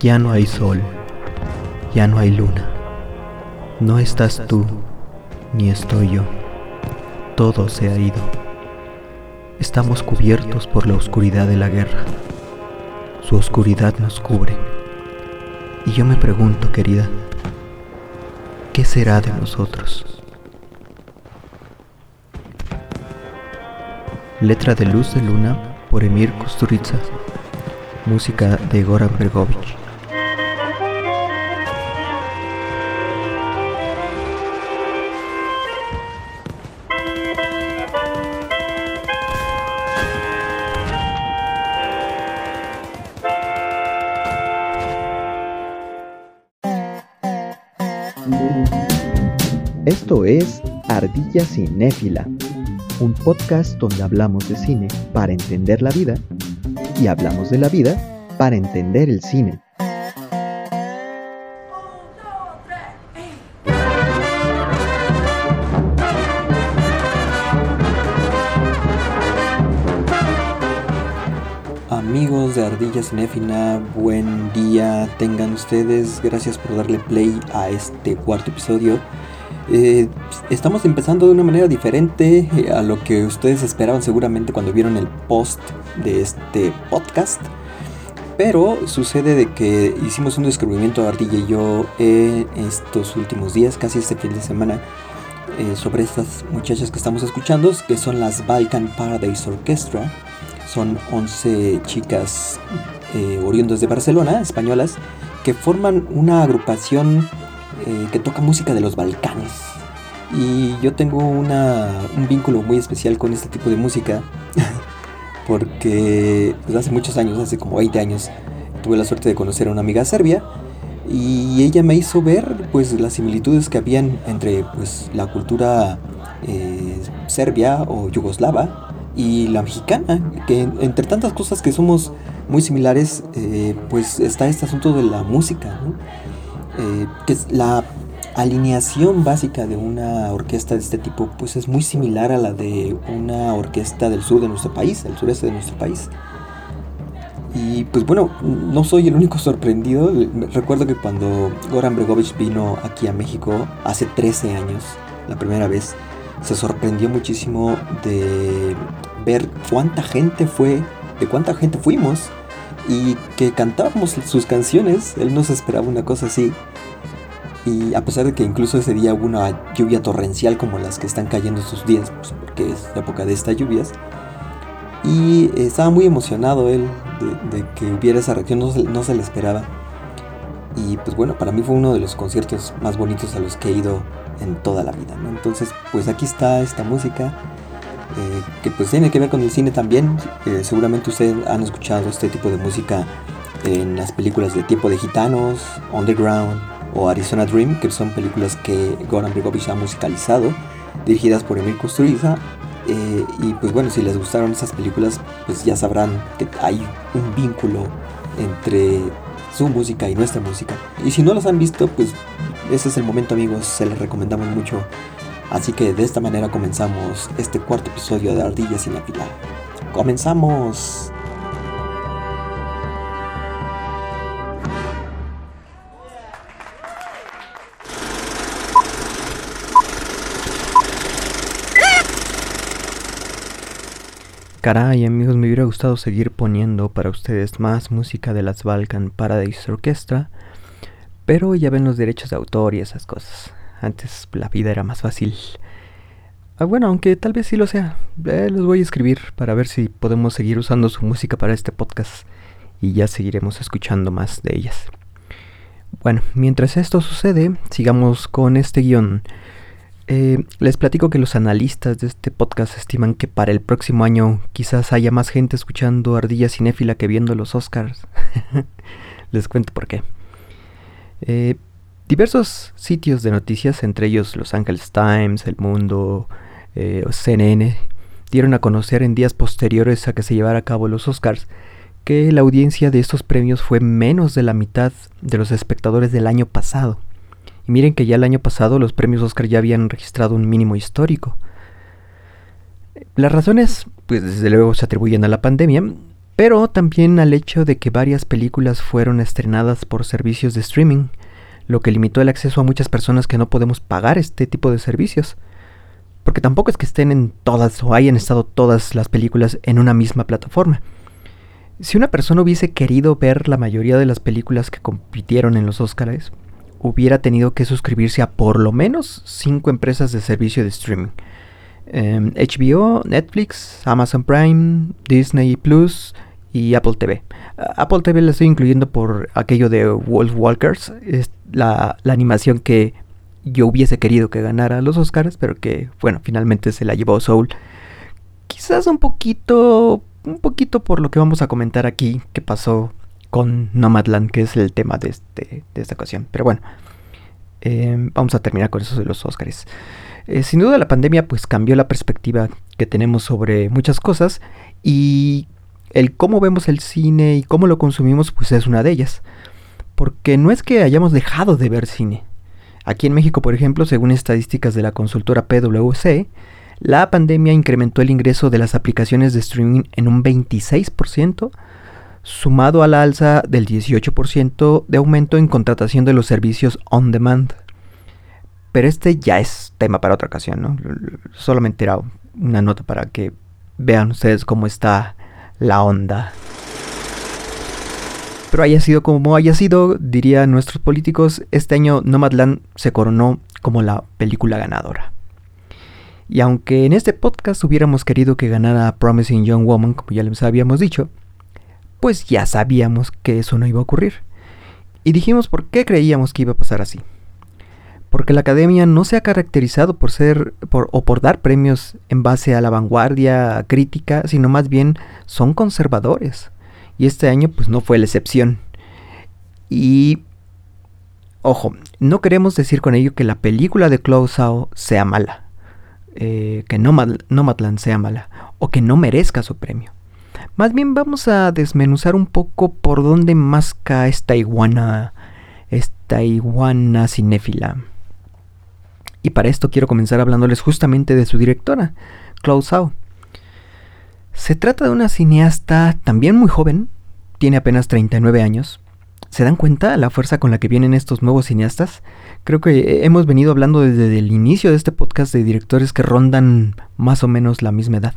Ya no hay sol, ya no hay luna. No estás tú, ni estoy yo. Todo se ha ido. Estamos cubiertos por la oscuridad de la guerra. Su oscuridad nos cubre. Y yo me pregunto, querida, ¿qué será de nosotros? Letra de Luz de Luna por Emir Kusturica. Música de Goran Bergovich. Esto es Ardilla Cinéfila, un podcast donde hablamos de cine para entender la vida y hablamos de la vida para entender el cine. Amigos de Ardilla Cinéfila, buen día tengan ustedes. Gracias por darle play a este cuarto episodio. Eh, estamos empezando de una manera diferente eh, a lo que ustedes esperaban seguramente cuando vieron el post de este podcast. Pero sucede de que hicimos un descubrimiento de Ardilla y yo estos últimos días, casi este fin de semana, eh, sobre estas muchachas que estamos escuchando, que son las Balkan Paradise Orchestra. Son 11 chicas oriundas de Barcelona, españolas, que forman una agrupación eh, que toca música de los Balcanes. Y yo tengo una, un vínculo muy especial con este tipo de música, porque pues, hace muchos años, hace como 20 años, tuve la suerte de conocer a una amiga serbia y ella me hizo ver pues las similitudes que habían entre pues la cultura eh, serbia o yugoslava y la mexicana que entre tantas cosas que somos muy similares eh, pues está este asunto de la música ¿no? Eh, que es la alineación básica de una orquesta de este tipo, pues es muy similar a la de una orquesta del sur de nuestro país, el sureste de nuestro país. Y pues bueno, no soy el único sorprendido. Recuerdo que cuando Goran Bregovic vino aquí a México hace 13 años, la primera vez, se sorprendió muchísimo de ver cuánta gente fue, de cuánta gente fuimos y que cantábamos sus canciones. Él no se esperaba una cosa así. Y a pesar de que incluso ese día hubo una lluvia torrencial como las que están cayendo estos días, pues, porque es la época de estas lluvias. Y estaba muy emocionado él de, que hubiera esa reacción, no se, no se le esperaba. Y pues bueno, para mí fue uno de los conciertos más bonitos a los que he ido en toda la vida. Entonces, pues aquí está esta música eh, que pues tiene que ver con el cine también. Eh, seguramente ustedes han escuchado este tipo de música en las películas de Tiempo de Gitanos, Underground o Arizona Dream, que son películas que Goran Bregovic ha musicalizado, dirigidas por Emil Kusturica. Eh, y pues bueno, si les gustaron esas películas, pues ya sabrán que hay un vínculo entre su música y nuestra música. Y si no las han visto, pues ese es el momento amigos, se les recomendamos mucho Así que de esta manera comenzamos este cuarto episodio de Ardillas sin la pila. ¡Comenzamos! Caray amigos, me hubiera gustado seguir poniendo para ustedes más música de las Balkan Paradise Orchestra, pero ya ven los derechos de autor y esas cosas. Antes la vida era más fácil. Ah, bueno, aunque tal vez sí lo sea. Eh, los voy a escribir para ver si podemos seguir usando su música para este podcast y ya seguiremos escuchando más de ellas. Bueno, mientras esto sucede, sigamos con este guion. Eh, les platico que los analistas de este podcast estiman que para el próximo año quizás haya más gente escuchando Ardilla Cinéfila que viendo los Oscars. les cuento por qué. Eh, Diversos sitios de noticias, entre ellos Los Angeles Times, El Mundo, eh, CNN, dieron a conocer en días posteriores a que se llevara a cabo los Oscars que la audiencia de estos premios fue menos de la mitad de los espectadores del año pasado. Y miren que ya el año pasado los premios Oscar ya habían registrado un mínimo histórico. Las razones, pues desde luego se atribuyen a la pandemia, pero también al hecho de que varias películas fueron estrenadas por servicios de streaming, lo que limitó el acceso a muchas personas que no podemos pagar este tipo de servicios. Porque tampoco es que estén en todas o hayan estado todas las películas en una misma plataforma. Si una persona hubiese querido ver la mayoría de las películas que compitieron en los Oscars, hubiera tenido que suscribirse a por lo menos 5 empresas de servicio de streaming. HBO, em, Netflix, Amazon Prime, Disney Plus y Apple TV. Apple TV la estoy incluyendo por aquello de Wolf Walkers, es la, animación que yo hubiese querido que ganara los Oscars, pero que, bueno, finalmente se la llevó Soul. Quizás un poquito, un poquito por lo que vamos a comentar aquí, que pasó con Nomadland, que es el tema de, este, de esta ocasión. Pero bueno, em, vamos a terminar con eso de los Oscars. Eh, sin duda la pandemia pues cambió la perspectiva que tenemos sobre muchas cosas y el cómo vemos el cine y cómo lo consumimos pues es una de ellas. Porque no es que hayamos dejado de ver cine. Aquí en México, por ejemplo, según estadísticas de la consultora PwC, la pandemia incrementó el ingreso de las aplicaciones de streaming en un 26%, sumado a la alza del 18% de aumento en contratación de los servicios on demand. Pero este ya es tema para otra ocasión, ¿no? Solamente era una nota para que vean ustedes cómo está la onda. Pero haya sido como haya sido, dirían nuestros políticos, este año Nomadland se coronó como la película ganadora. Y aunque en este podcast hubiéramos querido que ganara Promising Young Woman, como ya les habíamos dicho, pues ya sabíamos que eso no iba a ocurrir. Y dijimos por qué creíamos que iba a pasar así. Porque la academia no se ha caracterizado por ser o por dar premios en base a la vanguardia crítica, sino más bien son conservadores. Y este año pues no fue la excepción. Y ojo, no queremos decir con ello que la película de Close sea mala, eh, que no Nomadland sea mala, o que no merezca su premio. Más bien vamos a desmenuzar un poco por dónde masca esta iguana, esta iguana cinéfila. Y para esto quiero comenzar hablándoles justamente de su directora, Chloe Zhao. Se trata de una cineasta también muy joven, tiene apenas 39 años. ¿Se dan cuenta la fuerza con la que vienen estos nuevos cineastas? Creo que hemos venido hablando desde el inicio de este podcast de directores que rondan más o menos la misma edad.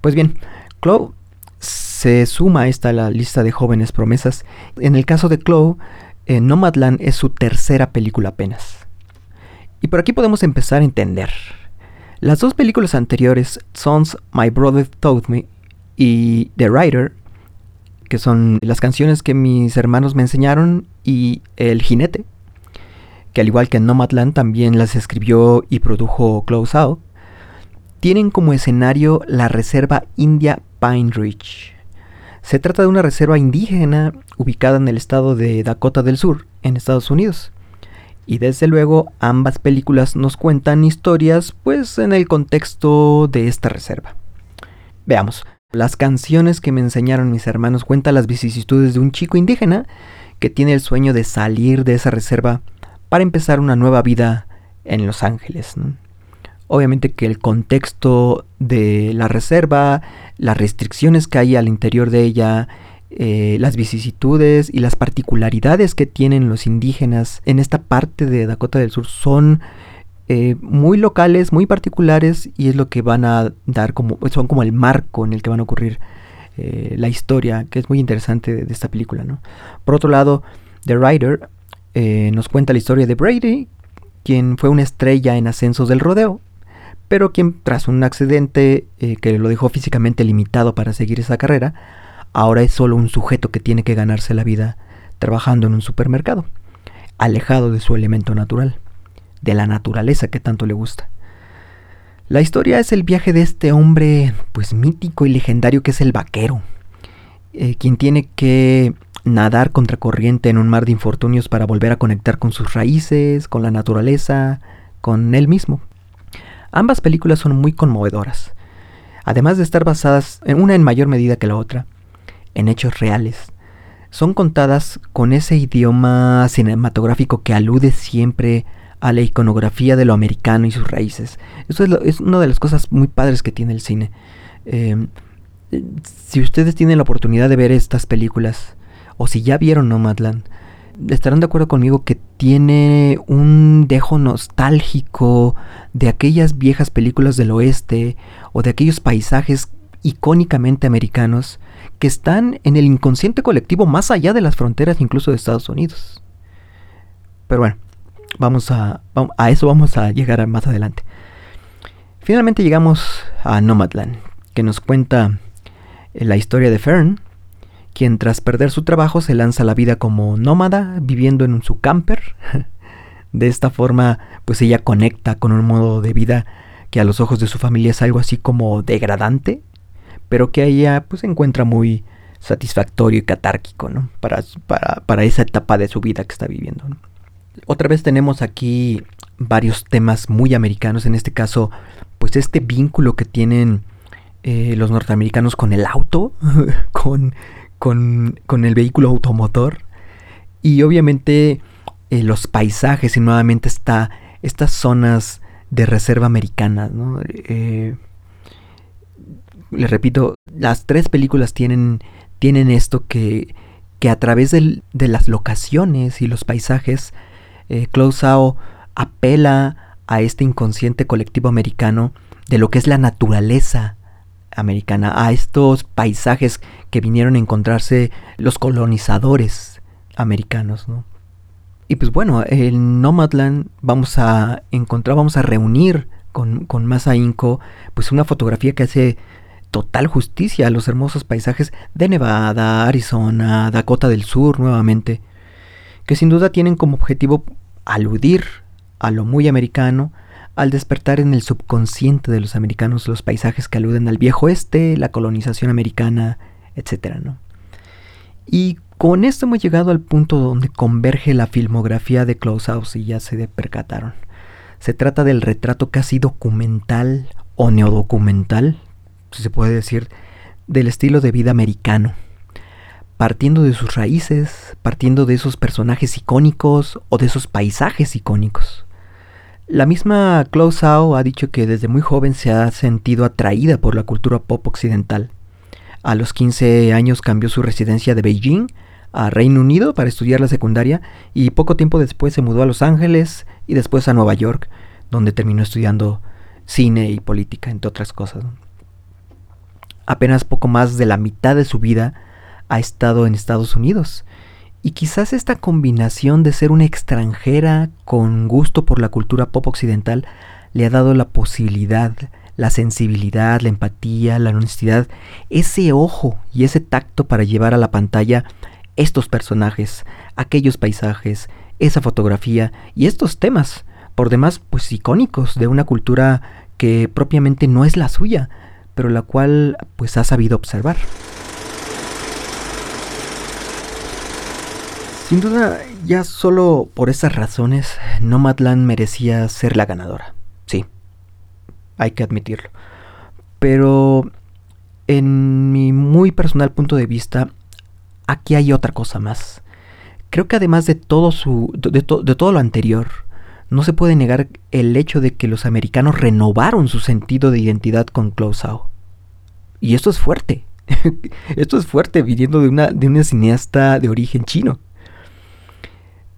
Pues bien, Chloe se suma a esta la lista de jóvenes promesas. En el caso de Chloe, eh, Nomadland es su tercera película apenas. Y por aquí podemos empezar a entender. Las dos películas anteriores, Sons My Brother Told Me y The Writer, que son las canciones que mis hermanos me enseñaron, y El Jinete, que al igual que Nomadland también las escribió y produjo Close Out, tienen como escenario la reserva india Pine Ridge. Se trata de una reserva indígena ubicada en el estado de Dakota del Sur, en Estados Unidos. Y desde luego ambas películas nos cuentan historias pues en el contexto de esta reserva. Veamos, las canciones que me enseñaron mis hermanos cuentan las vicisitudes de un chico indígena que tiene el sueño de salir de esa reserva para empezar una nueva vida en Los Ángeles. Obviamente que el contexto de la reserva, las restricciones que hay al interior de ella, eh, las vicisitudes y las particularidades que tienen los indígenas en esta parte de Dakota del Sur son eh, muy locales, muy particulares y es lo que van a dar como, son como el marco en el que van a ocurrir eh, la historia, que es muy interesante de, esta película. ¿no? Por otro lado, The Writer nos cuenta la historia de Brady, quien fue una estrella en ascensos del rodeo pero quien tras un accidente que lo dejó físicamente limitado para seguir esa carrera, ahora es solo un sujeto que tiene que ganarse la vida trabajando en un supermercado, alejado de su elemento natural, de la naturaleza que tanto le gusta. La historia es el viaje de este hombre, pues mítico y legendario que es el vaquero, eh, quien tiene que nadar contracorriente en un mar de infortunios para volver a conectar con sus raíces, con la naturaleza, con él mismo. Ambas películas son muy conmovedoras, además de estar basadas en una en mayor medida que la otra, en hechos reales. Son contadas con ese idioma cinematográfico que alude siempre a la iconografía de lo americano y sus raíces. Eso es, una de las cosas muy padres que tiene el cine. Em, si ustedes tienen la oportunidad de ver estas películas, o si ya vieron Nomadland, estarán de acuerdo conmigo que tiene un dejo nostálgico de aquellas viejas películas del oeste o de aquellos paisajes icónicamente americanos que están en el inconsciente colectivo más allá de las fronteras incluso de Estados Unidos. Pero bueno, vamos a, a eso vamos a llegar más adelante. Finalmente llegamos a Nomadland, que nos cuenta la historia de Fern, quien tras perder su trabajo se lanza a la vida como nómada, viviendo en su camper. De esta forma, pues ella conecta con un modo de vida que a los ojos de su familia es algo así como degradante, pero que ella pues encuentra muy satisfactorio y catárquico, ¿no? Para, para, esa etapa de su vida que está viviendo. Otra vez tenemos aquí varios temas muy americanos, en este caso, pues este vínculo que tienen eh, los norteamericanos con el auto, con, con, el vehículo automotor y obviamente eh, los paisajes y nuevamente está estas zonas de reserva americana. ¿no? Eh, les repito, las tres películas tienen, tienen esto que, que a través de las locaciones y los paisajes, eh, apela a este inconsciente colectivo americano de lo que es la naturaleza americana, a estos paisajes que vinieron a encontrarse los colonizadores americanos, Y pues bueno, en Nomadland vamos a encontrar, vamos a reunir con, con más ahínco, pues una fotografía que hace total justicia a los hermosos paisajes de Nevada, Arizona, Dakota del Sur nuevamente, que sin duda tienen como objetivo aludir a lo muy americano, al despertar en el subconsciente de los americanos los paisajes que aluden al viejo oeste, la colonización americana, etc. Y con esto hemos llegado al punto donde converge la filmografía de House y ya se percataron. Se trata del retrato casi documental o neodocumental, si se puede decir, del estilo de vida americano. Partiendo de sus raíces, partiendo de esos personajes icónicos o de esos paisajes icónicos. La misma Zhao ha dicho que desde muy joven se ha sentido atraída por la cultura pop occidental. A los 15 años cambió su residencia de Beijing a Reino Unido para estudiar la secundaria y poco tiempo después se mudó a Los Ángeles y después a Nueva York, donde terminó estudiando cine y política, entre otras cosas. Apenas poco más de la mitad de su vida ha estado en Estados Unidos. Y quizás esta combinación de ser una extranjera con gusto por la cultura pop occidental le ha dado la posibilidad, la sensibilidad, la empatía, la honestidad, ese ojo y ese tacto para llevar a la pantalla estos personajes, aquellos paisajes, esa fotografía y estos temas, por demás pues icónicos de una cultura que propiamente no es la suya, pero la cual pues ha sabido observar. Sin duda, ya solo por esas razones, Nomadland merecía ser la ganadora. Sí, hay que admitirlo. Pero en mi muy personal punto de vista, aquí hay otra cosa más. Creo que además de todo su. de, todo lo anterior, no se puede negar el hecho de que los americanos renovaron su sentido de identidad con Close Y esto es fuerte. esto es fuerte viniendo de una, de una cineasta de origen chino.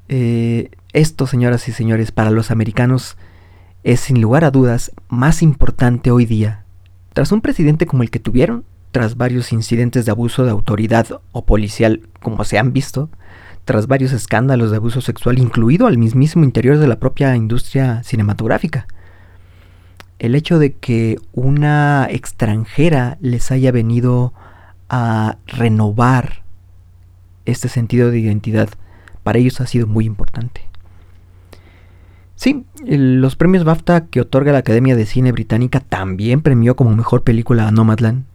Eh, esto, señoras y señores, para los americanos es sin lugar a dudas más importante hoy día. Tras un presidente como el que tuvieron, tras varios incidentes de abuso de autoridad o policial como se han visto, tras varios escándalos de abuso sexual, incluido al mismísimo interior de la propia industria cinematográfica. El hecho de que una extranjera les haya venido a renovar este sentido de identidad para ellos ha sido muy importante. Sí, los premios BAFTA que otorga la Academia de Cine Británica también premió como mejor película a Nomadland.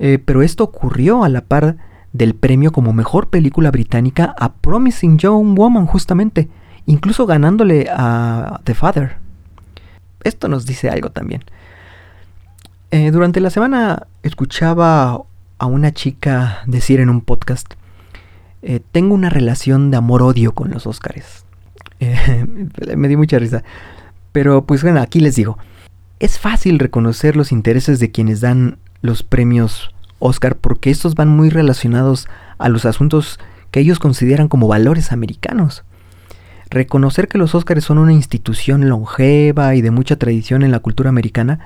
Eh, pero esto ocurrió a la par del premio como mejor película británica a Promising Young Woman justamente, incluso ganándole a The Father. Esto nos dice algo también. Eh, durante la semana escuchaba a una chica decir en un podcast eh, tengo una relación de amor-odio con los Óscares. Eh, me di mucha risa. Pero pues bueno, aquí les digo. Es fácil reconocer los intereses de quienes dan los premios Oscar porque estos van muy relacionados a los asuntos que ellos consideran como valores americanos. Reconocer que los Oscars son una institución longeva y de mucha tradición en la cultura americana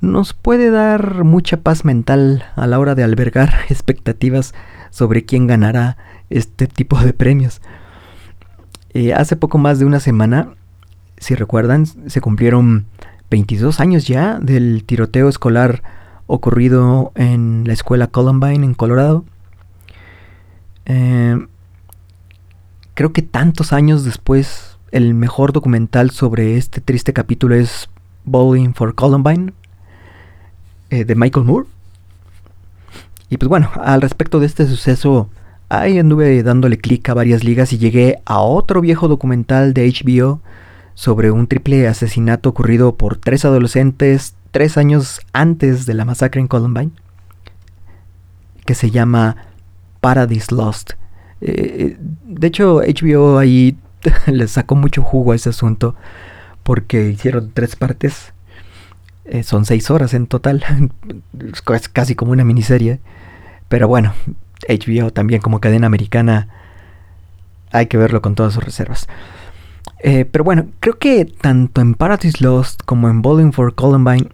nos puede dar mucha paz mental a la hora de albergar expectativas sobre quién ganará este tipo de premios. Eh, hace poco más de una semana, si recuerdan, se cumplieron 22 años ya del tiroteo escolar ocurrido en la escuela Columbine en Colorado. Eh, creo que tantos años después, el mejor documental sobre este triste capítulo es Bowling for Columbine eh, de Michael Moore. Y pues bueno, al respecto de este suceso, ahí anduve dándole clic a varias ligas y llegué a otro viejo documental de HBO sobre un triple asesinato ocurrido por tres adolescentes tres años antes de la masacre en Columbine, que se llama Paradise Lost. Eh, de hecho, HBO ahí le sacó mucho jugo a ese asunto porque hicieron tres partes. Eh, son seis horas en total. es casi como una miniserie. Pero bueno, HBO también como cadena americana hay que verlo con todas sus reservas. Eh, pero bueno, creo que tanto en Paradise Lost como en Bowling for Columbine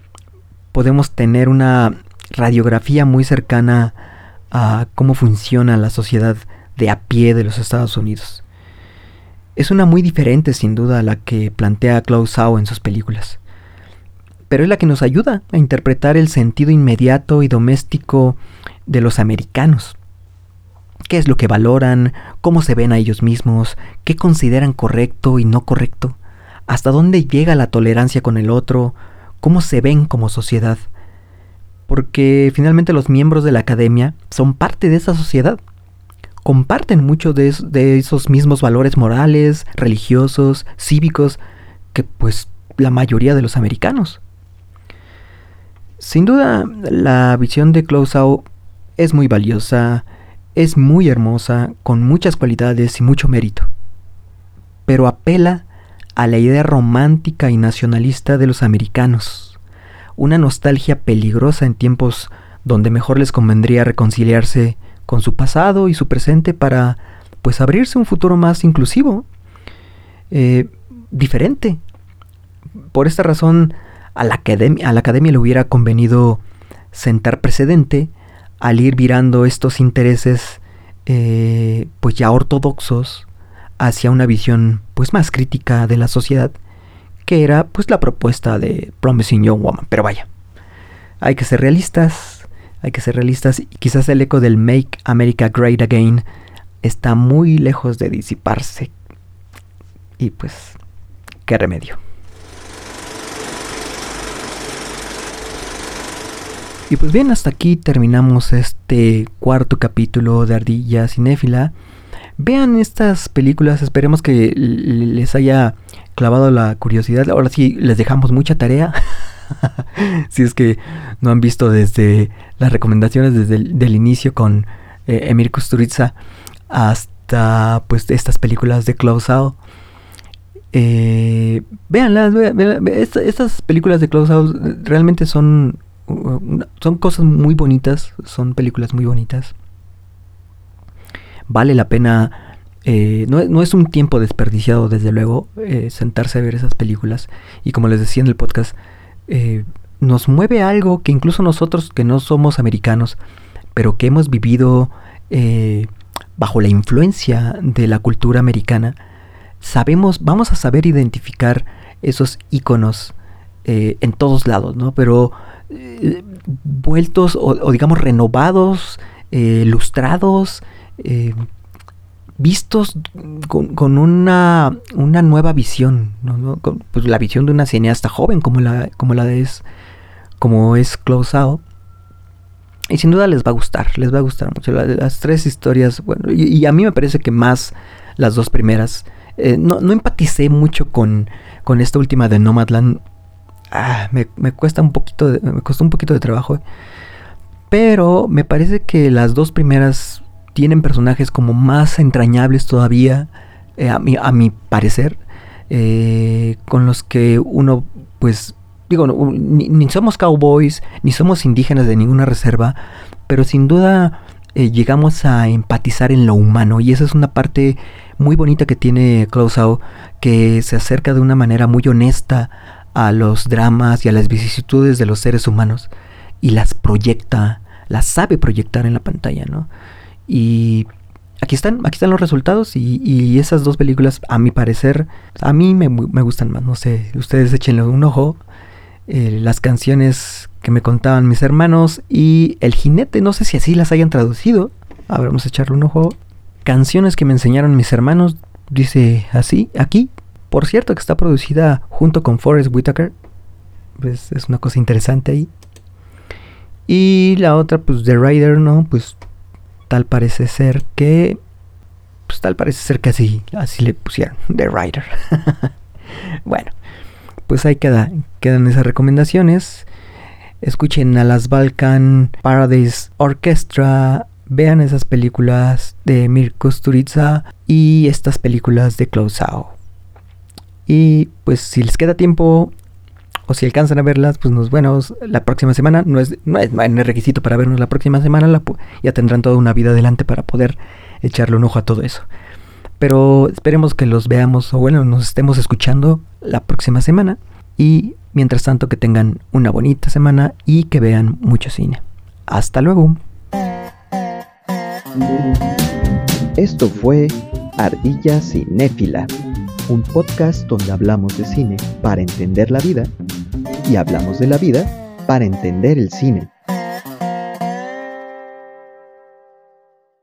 podemos tener una radiografía muy cercana a cómo funciona la sociedad de a pie de los Estados Unidos. Es una muy diferente sin duda a la que plantea Klaus Sau en sus películas, pero es la que nos ayuda a interpretar el sentido inmediato y doméstico de los americanos. ¿Qué es lo que valoran? ¿Cómo se ven a ellos mismos? ¿Qué consideran correcto y no correcto? ¿Hasta dónde llega la tolerancia con el otro? ¿Cómo se ven como sociedad? Porque finalmente los miembros de la academia son parte de esa sociedad comparten muchos de, esos mismos valores morales, religiosos, cívicos, que pues la mayoría de los americanos. Sin duda, la visión de Clouseau es muy valiosa, es muy hermosa, con muchas cualidades y mucho mérito, pero apela a la idea romántica y nacionalista de los americanos, una nostalgia peligrosa en tiempos donde mejor les convendría reconciliarse con su pasado y su presente para pues abrirse un futuro más inclusivo, eh, diferente. Por esta razón a la, academia, a la academia le hubiera convenido sentar precedente al ir virando estos intereses eh, pues ya ortodoxos hacia una visión pues más crítica de la sociedad que era pues la propuesta de Promising Young Woman pero vaya hay que ser realistas hay que ser realistas y quizás el eco del Make America Great Again está muy lejos de disiparse. Y pues, qué remedio. Y pues bien, hasta aquí terminamos este cuarto capítulo de Ardilla Cinéfila. Vean estas películas, esperemos que les haya clavado la curiosidad. Ahora sí, les dejamos mucha tarea. si es que no han visto desde las recomendaciones desde el inicio con eh, Emir Kusturica hasta pues estas películas de Close Out. Eh, véanlas, estas películas de Close Out realmente son, son cosas muy bonitas, son películas muy bonitas. Vale la pena, eh, no, es un tiempo desperdiciado desde luego eh, sentarse a ver esas películas. Y como les decía en el podcast, eh, nos mueve algo que incluso nosotros que no somos americanos, pero que hemos vivido eh, bajo la influencia de la cultura americana, sabemos, vamos a saber identificar esos iconos en todos lados, ¿no? Pero vueltos o, digamos renovados, lustrados, vistos con, una, una, nueva visión, pues la visión de una cineasta joven como la, como la es, como es Close Out. Y sin duda les va a gustar, les va a gustar mucho. las tres historias, bueno, y, a mí me parece que más las dos primeras. Eh, no, no, empaticé mucho con, con esta última de Nomadland. Ah, me, me, cuesta un poquito, me costó un poquito de trabajo. Pero me parece que las dos primeras tienen personajes como más entrañables todavía, eh, a, mi, a mi parecer, eh, con los que uno pues digo, ni, somos cowboys, ni somos indígenas de ninguna reserva, pero sin duda eh, llegamos a empatizar en lo humano y esa es una parte muy bonita que tiene Close Out, que se acerca de una manera muy honesta a los dramas y a las vicisitudes de los seres humanos y las proyecta, las sabe proyectar en la pantalla, ¿no? Y aquí están, aquí están los resultados y, esas dos películas, a mi parecer, a mí me, gustan más, no sé, ustedes échenle un ojo. Eh, las canciones que me contaban mis hermanos y El jinete, no sé si así las hayan traducido. A ver, vamos a echarle un ojo. Canciones que me enseñaron mis hermanos, dice así, aquí. Por cierto, que está producida junto con Forrest Whitaker. Pues es una cosa interesante ahí. Y la otra, pues The Rider, ¿no? Pues tal parece ser que. Pues tal parece ser que así, así le pusieron. The Rider. bueno, pues ahí queda, quedan esas recomendaciones. Escuchen a las Balkan Paradise Orchestra. Vean esas películas de Mirko Sturica y estas películas de Out. Y pues si les queda tiempo o si alcanzan a verlas, pues nos vemos la próxima semana. No es, no es, requisito para vernos la próxima semana. ya tendrán toda una vida adelante para poder echarle un ojo a todo eso. Pero esperemos que los veamos o bueno, nos estemos escuchando la próxima semana. Y mientras tanto que tengan una bonita semana y que vean mucho cine. Hasta luego. Esto fue Ardilla Cinéfila un podcast donde hablamos de cine para entender la vida y hablamos de la vida para entender el cine.